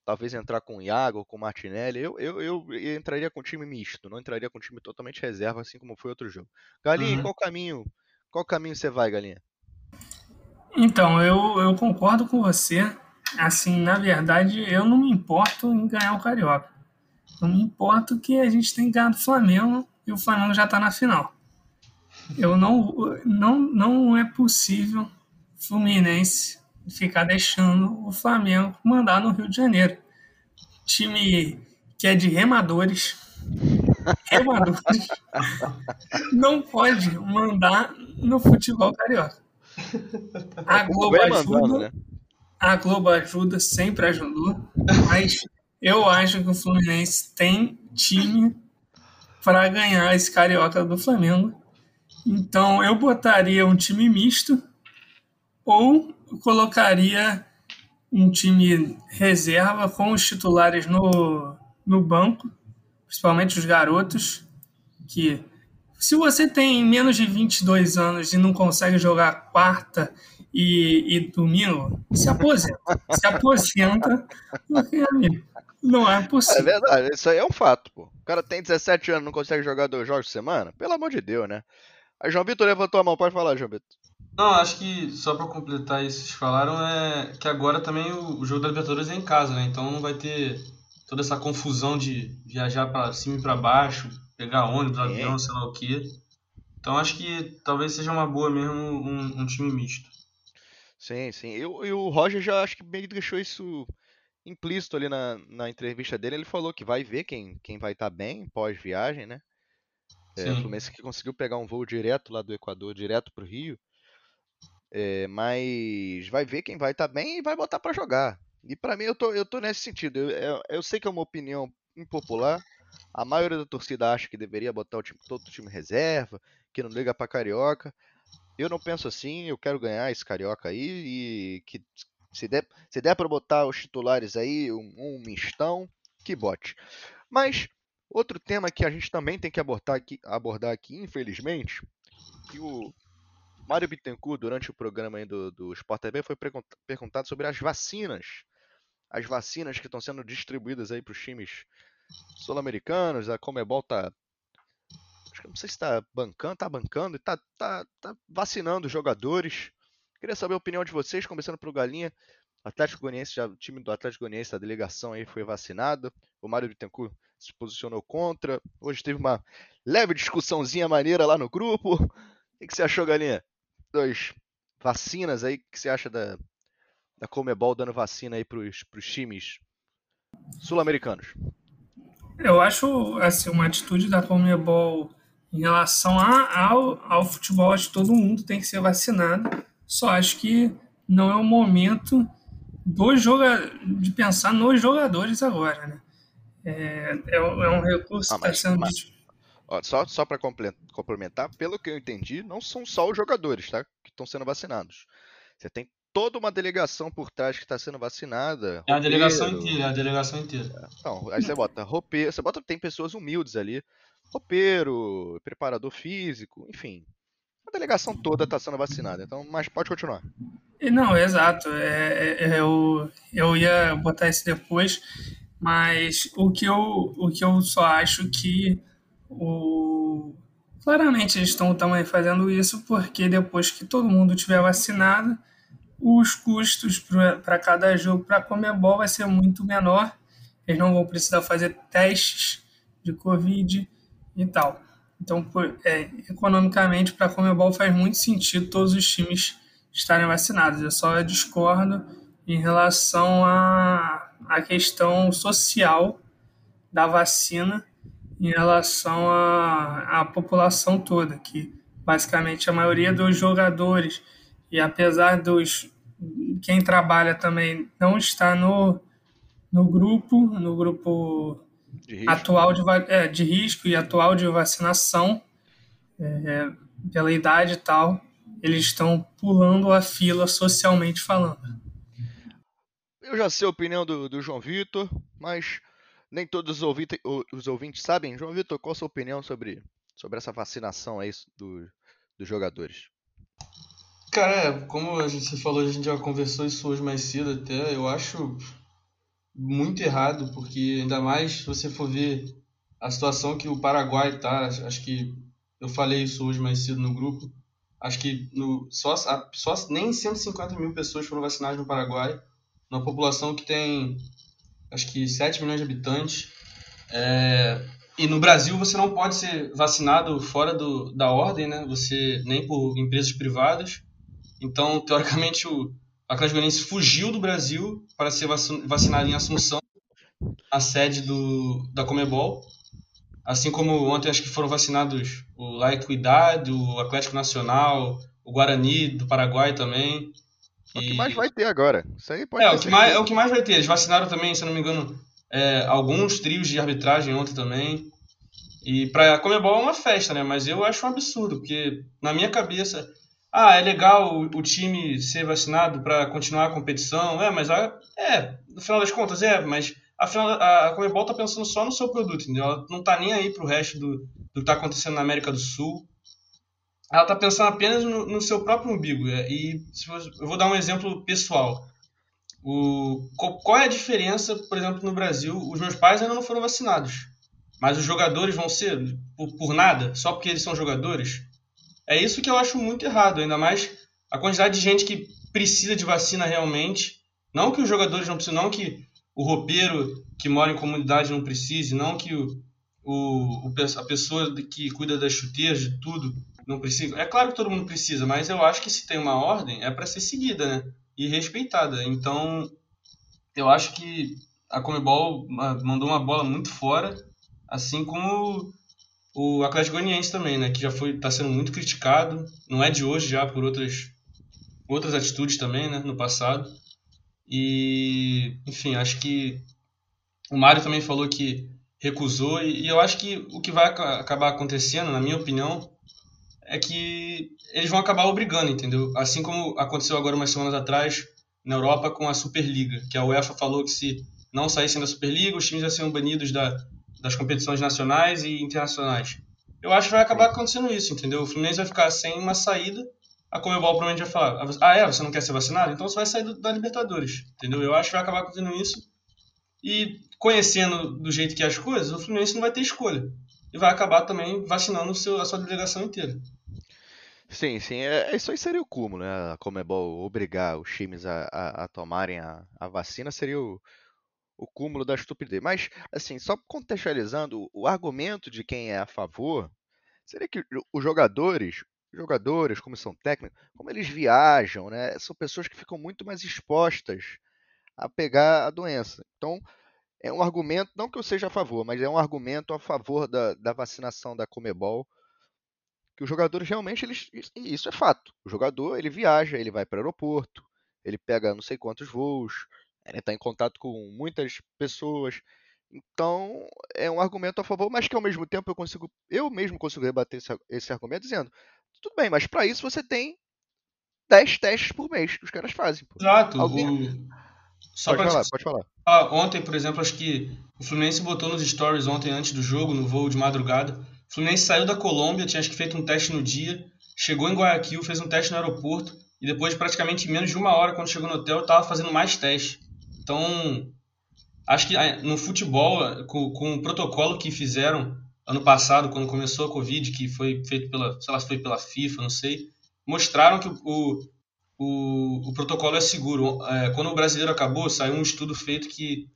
Speaker 2: talvez entrar com o Iago ou com o Martinelli. Eu, eu, eu entraria com time misto, não entraria com time totalmente reserva, assim como foi outro jogo. Galinha,
Speaker 4: Uhum.
Speaker 2: qual caminho? Qual caminho você vai, Galinha?
Speaker 3: Então, eu, eu concordo com você. Assim, na verdade, eu não me importo em ganhar o Carioca. Eu me importo que a gente tem ganhado o Flamengo e o Flamengo já está na final. Eu não, não, não é possível Fluminense ficar deixando o Flamengo mandar no Rio de Janeiro. Time que é de remadores. <laughs> Remadores. Não pode mandar no futebol carioca. A Globo
Speaker 2: mandando,
Speaker 3: ajuda,
Speaker 2: né?
Speaker 3: a Globo ajuda, sempre ajudou, mas eu acho que o Fluminense tem time para ganhar esse carioca do Flamengo. Então eu botaria um time misto ou colocaria um time reserva com os titulares no, no banco, principalmente os garotos, que se você tem menos de 22 anos e não consegue jogar quarta e, e domingo, se aposenta. Se aposenta, porque, amigo, Não é
Speaker 2: É
Speaker 3: possível.
Speaker 2: verdade, isso aí é um fato, pô. O cara tem 17 anos, não consegue jogar dois jogos por semana? Pelo amor de Deus, né? Aí João Vitor levantou a mão, pode falar, João Vitor.
Speaker 4: Não, acho que só pra completar isso que vocês falaram é que agora também o, o jogo da Libertadores é em casa, né? Então não vai ter toda essa confusão de viajar pra cima e pra baixo, pegar ônibus,
Speaker 2: Sim.
Speaker 4: avião, sei lá o quê. Então acho que talvez seja uma boa mesmo um, um time misto.
Speaker 2: Sim, sim. E, o- e o Roger já acho que meio que deixou isso implícito ali na, na entrevista dele. Ele falou que vai ver quem, quem vai estar bem pós-viagem, né? É, o. Fluminense que conseguiu pegar um voo direto lá do Equador, direto pro Rio. É, mas vai ver quem vai estar bem e vai botar pra jogar. E pra mim eu tô, eu tô nesse sentido. Eu, eu, eu sei que é uma opinião impopular. A maioria da torcida acha que deveria botar o time, todo o time reserva, que não liga pra carioca. Eu não penso assim, eu quero ganhar esse carioca aí e que se der, se der para botar os titulares aí, um, um mistão, que bote. Mas outro tema que a gente também tem que abordar aqui, abordar aqui infelizmente, que o Mário Bittencourt, durante o programa do, do Sport TV, foi pergunta- perguntado sobre as vacinas. As vacinas que estão sendo distribuídas aí para os times sul-americanos, a Comebol tá. Acho que não sei se tá bancando, tá bancando e tá, tá, tá vacinando os jogadores. Queria saber a opinião de vocês, começando pelo Galinha. Atlético Goianiense, já, o time do Atlético Goianiense, a delegação aí foi vacinado. O Mário Bittencourt se posicionou contra. Hoje teve uma leve discussãozinha maneira lá no grupo. O que você achou, Galinha? Dois vacinas aí, o que você acha da, da Comebol dando vacina aí pros, pros times sul-americanos?
Speaker 3: Eu acho assim, uma atitude da Comebol em relação a- ao, ao futebol, acho que todo mundo tem que ser vacinado. Só acho que não é o momento do joga, de pensar nos jogadores agora, né? É, é, um- é recurso
Speaker 2: Ah,
Speaker 3: que está
Speaker 2: mas-
Speaker 3: sendo
Speaker 2: mas- Ó, só só para complementar, pelo que eu entendi, não são só os jogadores, tá? Que estão sendo vacinados. Você tem toda uma delegação por trás que está sendo vacinada.
Speaker 4: É a delegação
Speaker 2: roupeiro.
Speaker 4: inteira, é a delegação inteira.
Speaker 2: Não, aí você bota roupeiro, você bota tem pessoas humildes ali, roupeiro, preparador físico, enfim. A delegação toda está sendo vacinada. Então, mas pode continuar.
Speaker 3: Não, exato. É, é- é, eu, eu ia botar isso depois, mas o que eu, o que eu só acho que o, claramente eles estão também fazendo isso porque depois que todo mundo tiver vacinado, os custos para cada jogo para a Comebol vai ser muito menor. Eles não vão precisar fazer testes de Covid e tal. Então, por- é, economicamente, para a Comebol faz muito sentido todos os times estarem vacinados. Eu só discordo em relação à, à questão social da vacina em relação à, à população toda, que basicamente a maioria dos jogadores, e apesar dos quem trabalha também não está no, no grupo, no grupo
Speaker 2: De
Speaker 3: atual de, é, de risco e atual de vacinação, é, pela idade e tal, eles estão pulando a fila socialmente falando.
Speaker 2: Eu já sei a opinião do, do João Vitor, mas nem todos os, os ouvintes sabem. João Vitor, qual a sua opinião sobre, sobre essa vacinação aí do- dos jogadores?
Speaker 4: Cara, é, como a gente falou, a gente já conversou isso hoje mais cedo até, eu acho muito errado, porque ainda mais se você for ver a situação que o Paraguai tá, acho que eu falei isso hoje mais cedo no grupo, acho que no, só, só nem 150 mil pessoas foram vacinadas no Paraguai, numa população que tem acho que 7 milhões de habitantes, é, e no Brasil você não pode ser vacinado fora do, da ordem, né? Você nem por empresas privadas. Então, teoricamente, o Atlético Goianiense fugiu do Brasil para ser vaci- vacinado em Assunção, a sede do, da Comebol. Assim como ontem acho que foram vacinados o La Equidad, o Atlético Nacional, o Guarani do Paraguai também.
Speaker 2: É o que mais vai ter agora. Isso aí pode
Speaker 4: é, o que, mais, é o que mais vai ter. Eles vacinaram também, se eu não me engano, é, alguns trios de arbitragem ontem também. E pra Comebol é uma festa, né? Mas eu acho um absurdo, porque na minha cabeça, ah, é legal o, o time ser vacinado para continuar a competição. É, mas a, é, no final das contas é, mas afinal a, a Comebol tá pensando só no seu produto, entendeu? Ela não tá nem aí pro resto do, do que tá acontecendo na América do Sul. Ela tá pensando apenas no, no seu próprio umbigo. é, E eu vou dar um exemplo pessoal. O, qual é a diferença, por exemplo, no Brasil? Os meus pais ainda não foram vacinados, mas os jogadores vão ser por, por nada, só porque eles são jogadores? É isso que eu acho muito errado, ainda mais a quantidade de gente que precisa de vacina realmente. Não que os jogadores não precisam, não que o roupeiro que mora em comunidade não precise, não que o, o, a pessoa que cuida das chuteiras, de tudo, não precisa. É claro que todo mundo precisa, mas eu acho que se tem uma ordem é para ser seguida, né? E respeitada. Então, eu acho que a Comebol mandou uma bola muito fora, assim como o Atlético Goianiense também, né? Que já foi está sendo muito criticado. Não é de hoje já por outras outras atitudes também, né? No passado. E, enfim, acho que o Mário também falou que recusou e, e eu acho que o que vai acabar acontecendo, na minha opinião, é que eles vão acabar obrigando, entendeu? Assim como aconteceu agora umas semanas atrás na Europa com a Superliga, que a UEFA falou que se não saíssem da Superliga, os times já seriam banidos da, das competições nacionais e internacionais. Eu acho que vai acabar acontecendo isso, entendeu? O Fluminense vai ficar sem uma saída, a Comebol provavelmente vai falar, ah é, você não quer ser vacinado? Então você vai sair do, da Libertadores, entendeu? Eu acho que vai acabar acontecendo isso. E conhecendo do jeito que é as coisas, o Fluminense não vai ter escolha e vai acabar também vacinando seu, a sua delegação inteira.
Speaker 2: Sim, sim, é, isso aí seria o cúmulo, né? A Comebol obrigar os times a, a, a tomarem a, a, vacina seria o, o cúmulo da estupidez. Mas, assim, só contextualizando, o argumento de quem é a favor seria que os jogadores, jogadores, comissão técnica, como eles viajam, né? São pessoas que ficam muito mais expostas a pegar a doença. Então, é um argumento, não que eu seja a favor, mas é um argumento a favor da, da vacinação da Comebol, que os jogadores realmente, eles, isso é fato. O jogador, ele viaja, ele vai para o aeroporto, ele pega não sei quantos voos, ele está em contato com muitas pessoas. Então, é um argumento a favor, mas que ao mesmo tempo eu consigo, eu mesmo consigo rebater esse, esse argumento dizendo, tudo bem, mas para isso você tem 10 testes por mês que os caras fazem.
Speaker 4: Pô. Exato. Alguém...
Speaker 2: Só pode falar, pode falar.
Speaker 4: Ah, ontem, por exemplo, acho que o Fluminense botou nos stories ontem, antes do jogo, no voo de madrugada. O Fluminense saiu da Colômbia, tinha acho que feito um teste no dia, chegou em Guayaquil, fez um teste no aeroporto, e depois, praticamente menos de uma hora, quando chegou no hotel, estava fazendo mais testes. Então, acho que ah, no futebol, com, com o protocolo que fizeram ano passado, quando começou a Covid, que foi feito pela, sei lá foi pela FIFA, não sei, mostraram que o, o, o protocolo é seguro. É, quando o brasileiro acabou, saiu um estudo feito que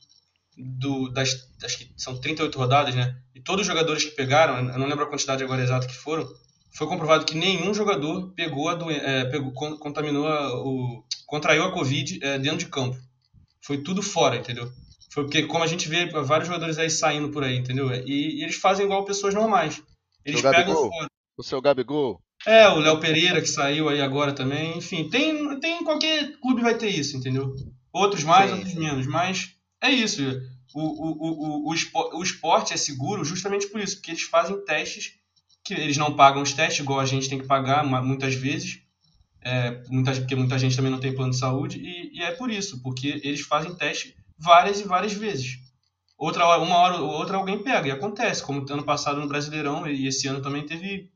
Speaker 4: do, das, acho que são 38 rodadas, né? E todos os jogadores que pegaram, eu não lembro a quantidade agora exata que foram, foi comprovado que nenhum jogador pegou a doença, é, pegou, contaminou a, o, contraiu a Covid é, dentro de campo. Foi tudo fora, entendeu? Foi porque, como a gente vê vários jogadores aí saindo por aí, entendeu? E, e eles fazem igual pessoas normais. Eles
Speaker 2: seu
Speaker 4: pegam
Speaker 2: Gabigol,
Speaker 4: fora.
Speaker 2: O seu Gabigol,
Speaker 4: é, o Léo Pereira que saiu aí agora também. Enfim, tem, tem qualquer clube vai ter isso, entendeu? Outros mais, Sim. outros menos. Mas é isso. O, o, o, o, o esporte é seguro justamente por isso, porque eles fazem testes que eles não pagam os testes, igual a gente tem que pagar muitas vezes, é, muitas, porque muita gente também não tem plano de saúde, e, e é por isso, porque eles fazem teste várias e várias vezes. Outra hora, uma hora ou outra alguém pega, e acontece, como ano passado no Brasileirão, e esse ano também teve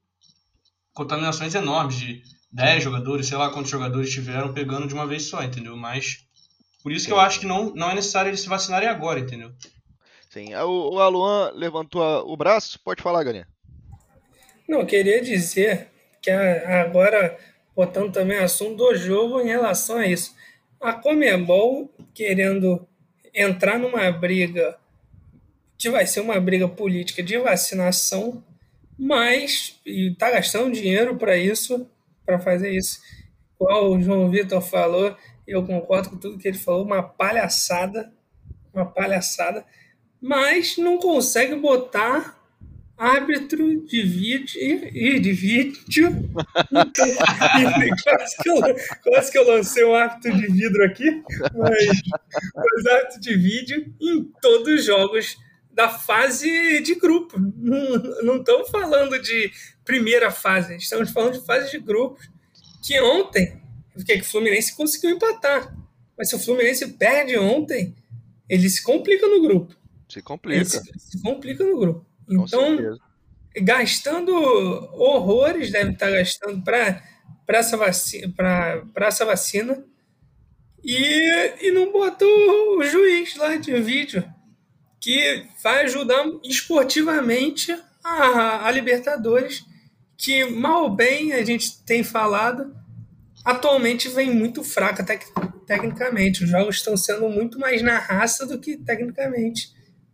Speaker 4: contaminações enormes de 10 jogadores, sei lá quantos jogadores tiveram pegando de uma vez só, entendeu? Mas por isso que eu acho que não, não é necessário eles se vacinarem agora, entendeu?
Speaker 2: Sim. O, o Aluan levantou o braço. Pode falar, Galinha.
Speaker 3: Não, eu queria dizer que agora, botando também assunto do jogo em relação a isso. A Comembol querendo entrar numa briga que vai ser uma briga política de vacinação mas está gastando dinheiro para isso, para fazer isso. Igual o João Vitor falou, eu concordo com tudo que ele falou, uma palhaçada, uma palhaçada, mas não consegue botar árbitro de vídeo e de vídeo. quase, que eu, quase que eu lancei um árbitro de vidro aqui, mas, mas árbitro de vídeo em todos os jogos da fase de grupo. Não estamos falando de primeira fase, estamos falando de fase de grupos. Que ontem, porque o Fluminense conseguiu empatar. Mas se o Fluminense perde ontem, ele se complica no grupo.
Speaker 2: Se complica.
Speaker 3: Se, se, complica no grupo. Com então, certeza. gastando horrores, deve estar gastando para essa, vacina, essa vacina. e, e não botou o juiz lá de vídeo, que vai ajudar esportivamente a, a Libertadores, que mal ou bem a gente tem falado, atualmente vem muito fraca tec tecnicamente. Os jogos estão sendo muito mais na raça do que tecnicamente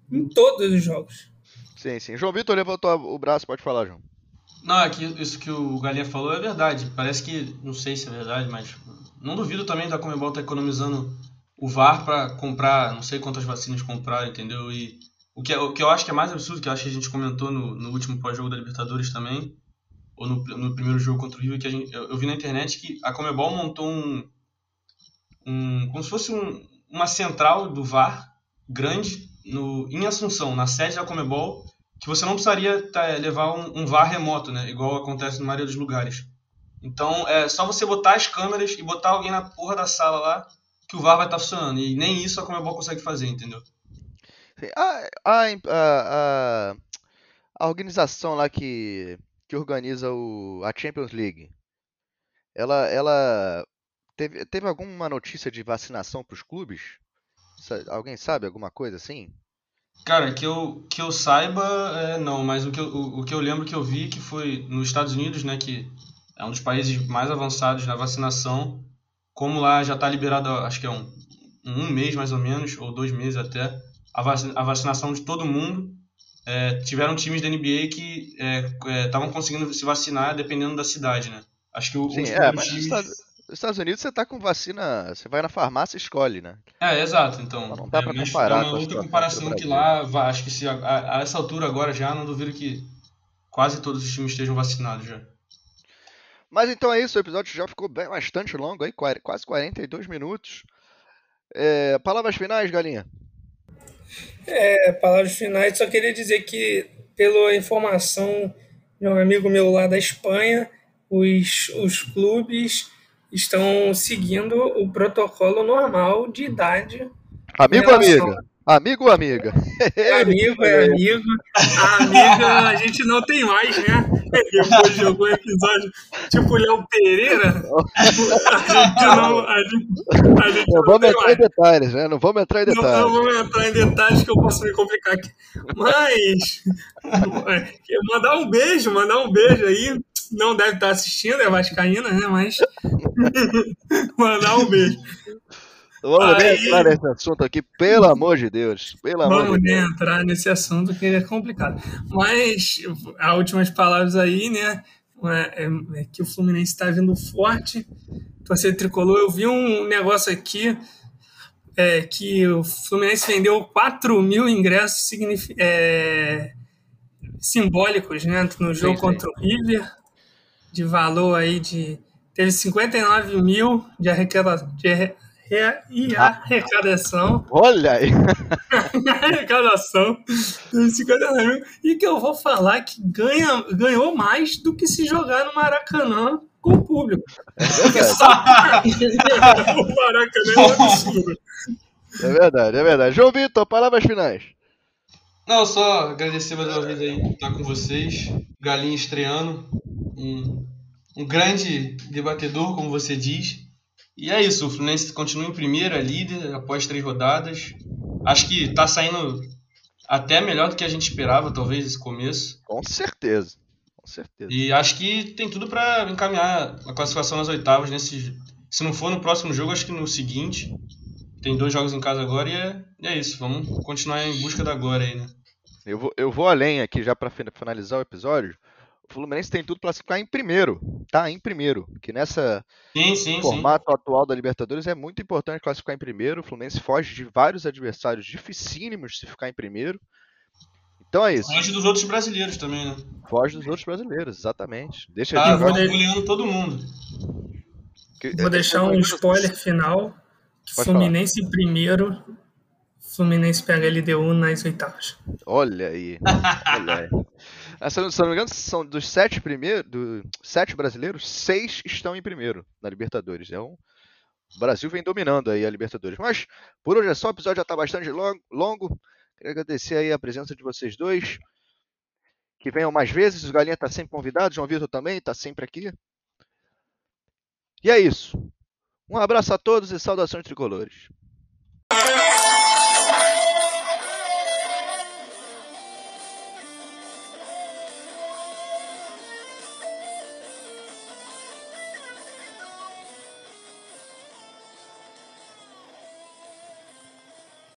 Speaker 3: em todos os jogos.
Speaker 2: Sim, sim. João Vitor levantou o braço, pode falar, João.
Speaker 4: Não, é que isso que o Galinha falou é verdade. Parece que, não sei se é verdade, mas não duvido também da Comebol estar tá economizando o VAR para comprar, não sei quantas vacinas comprar, entendeu? E o que, o que eu acho que é mais absurdo, que eu acho que a gente comentou no, no último pós-jogo da Libertadores também, ou no, no primeiro jogo contra o River, que gente, eu, eu vi na internet que a Comebol montou um, um como se fosse um, uma central do VAR grande no, em Assunção, na sede da Comebol, que você não precisaria tá, levar um, um, VAR remoto, né? Igual acontece na maioria dos lugares. Então é só você botar as câmeras e botar alguém na porra da sala lá que o VAR vai estar tá funcionando. E nem isso a Comebol consegue fazer, entendeu?
Speaker 2: A, a, a, a, organização lá que, que organiza o, a Champions League, ela, ela teve, teve alguma notícia de vacinação para os clubes? Alguém sabe alguma coisa assim?
Speaker 4: Cara, que eu, que eu saiba, é, não, mas o que, eu, o, o, que eu lembro que eu vi que foi nos Estados Unidos, né, que é um dos países mais avançados na vacinação, como lá já está liberado, acho que é um, um mês mais ou menos, ou dois meses até, a, a vacinação de todo mundo. É, tiveram times da NBA que estavam é, é conseguindo se vacinar dependendo da cidade, né? Acho que o,
Speaker 2: Sim, é, mas times... Nos Estados Unidos você tá com vacina, você vai na farmácia e escolhe, né?
Speaker 4: É, exato. Então,
Speaker 2: não dá
Speaker 4: é,
Speaker 2: pra comparar.
Speaker 4: É uma outra comparação que lá, acho que se, a, a, essa altura agora já, não duvido que quase todos os times estejam vacinados já.
Speaker 2: Mas então é isso, o episódio já ficou bem, bastante longo, aí, quase 42 minutos. É, palavras finais, Galinha?
Speaker 3: É, palavras finais, só queria dizer que, pela informação de um amigo meu lá da Espanha, os, os clubes estão seguindo o protocolo normal de idade.
Speaker 2: Amigo ou amiga? Amigo ou amiga?
Speaker 3: É amigo, é amigo. A <laughs> amiga a gente não tem mais, né? <laughs> Depois jogou um episódio tipo Léo Pereira. A gente não. A gente, a gente
Speaker 2: não, vamos entrar mais. em detalhes, né? Não vamos entrar em detalhes.
Speaker 3: Não, não vamos entrar em detalhes que eu posso me complicar aqui. Mas. <laughs> Mandar um beijo, mandar um beijo aí não deve estar assistindo, é Vascaína, né? Mas <laughs> mandar um beijo.
Speaker 2: Vamos Aí... entrar nesse assunto aqui, pelo amor de Deus. Pelo
Speaker 3: Vamos
Speaker 2: amor de Deus.
Speaker 3: entrar nesse assunto que é complicado. Mas as últimas palavras aí, né? É, é, é que o Fluminense está vindo forte. Torcedor tricolor, eu vi um negócio aqui é, que o Fluminense vendeu 4 mil ingressos é, simbólicos né, no jogo sim, sim. contra o River de valor aí de. Teve 59 mil de arrecadação. De, e arrecadação.
Speaker 2: Olha aí! <laughs>
Speaker 3: arrecadação. 59 mil. E que eu vou falar que ganha, ganhou mais do que se jogar no Maracanã com o público.
Speaker 2: É
Speaker 3: só... <laughs> o Maracanã é um absurdo.
Speaker 2: É verdade, é verdade. João Vitor, palavras finais.
Speaker 4: Não, só agradecer mais uma vez aí estar com vocês. Galinha estreando. Um um grande debatedor, como você diz. E é isso, o Fluminense continua em primeira, líder, após três rodadas. Acho que está saindo até melhor do que a gente esperava, talvez, esse começo.
Speaker 2: Com certeza. Com certeza.
Speaker 4: E acho que tem tudo para encaminhar a classificação nas oitavas. Nesse, se não for no próximo jogo, acho que no seguinte. Tem dois jogos em casa agora e é, e é isso. Vamos continuar em busca da glória aí, né?
Speaker 2: Eu vou, eu vou além aqui já para finalizar o episódio o Fluminense tem tudo para ficar em primeiro, tá? Em primeiro. Que nessa
Speaker 4: sim, sim,
Speaker 2: formato
Speaker 4: sim.
Speaker 2: atual da Libertadores é muito importante classificar em primeiro. O Fluminense foge de vários adversários dificílimos se ficar em primeiro. Então é isso.
Speaker 4: Foge dos outros brasileiros também, né?
Speaker 2: Foge dos outros brasileiros, exatamente. Deixa
Speaker 4: ah, vou de... todo mundo.
Speaker 3: Que, vou é, deixar um spoiler final. Pode Fluminense falar. primeiro, Fluminense pega LDU nas oitavas.
Speaker 2: Olha aí. Olha aí. <laughs> Ah, se, não, me engano, são dos sete primeiros, do, sete brasileiros, seis estão em primeiro na Libertadores. É um, o Brasil vem dominando aí a Libertadores. Mas por hoje é só, o episódio já está bastante longo, longo. Queria agradecer aí a presença de vocês dois. Que venham mais vezes. O Galinha está sempre convidado. João Vitor também está sempre aqui. E é isso. Um abraço a todos e saudações tricolores.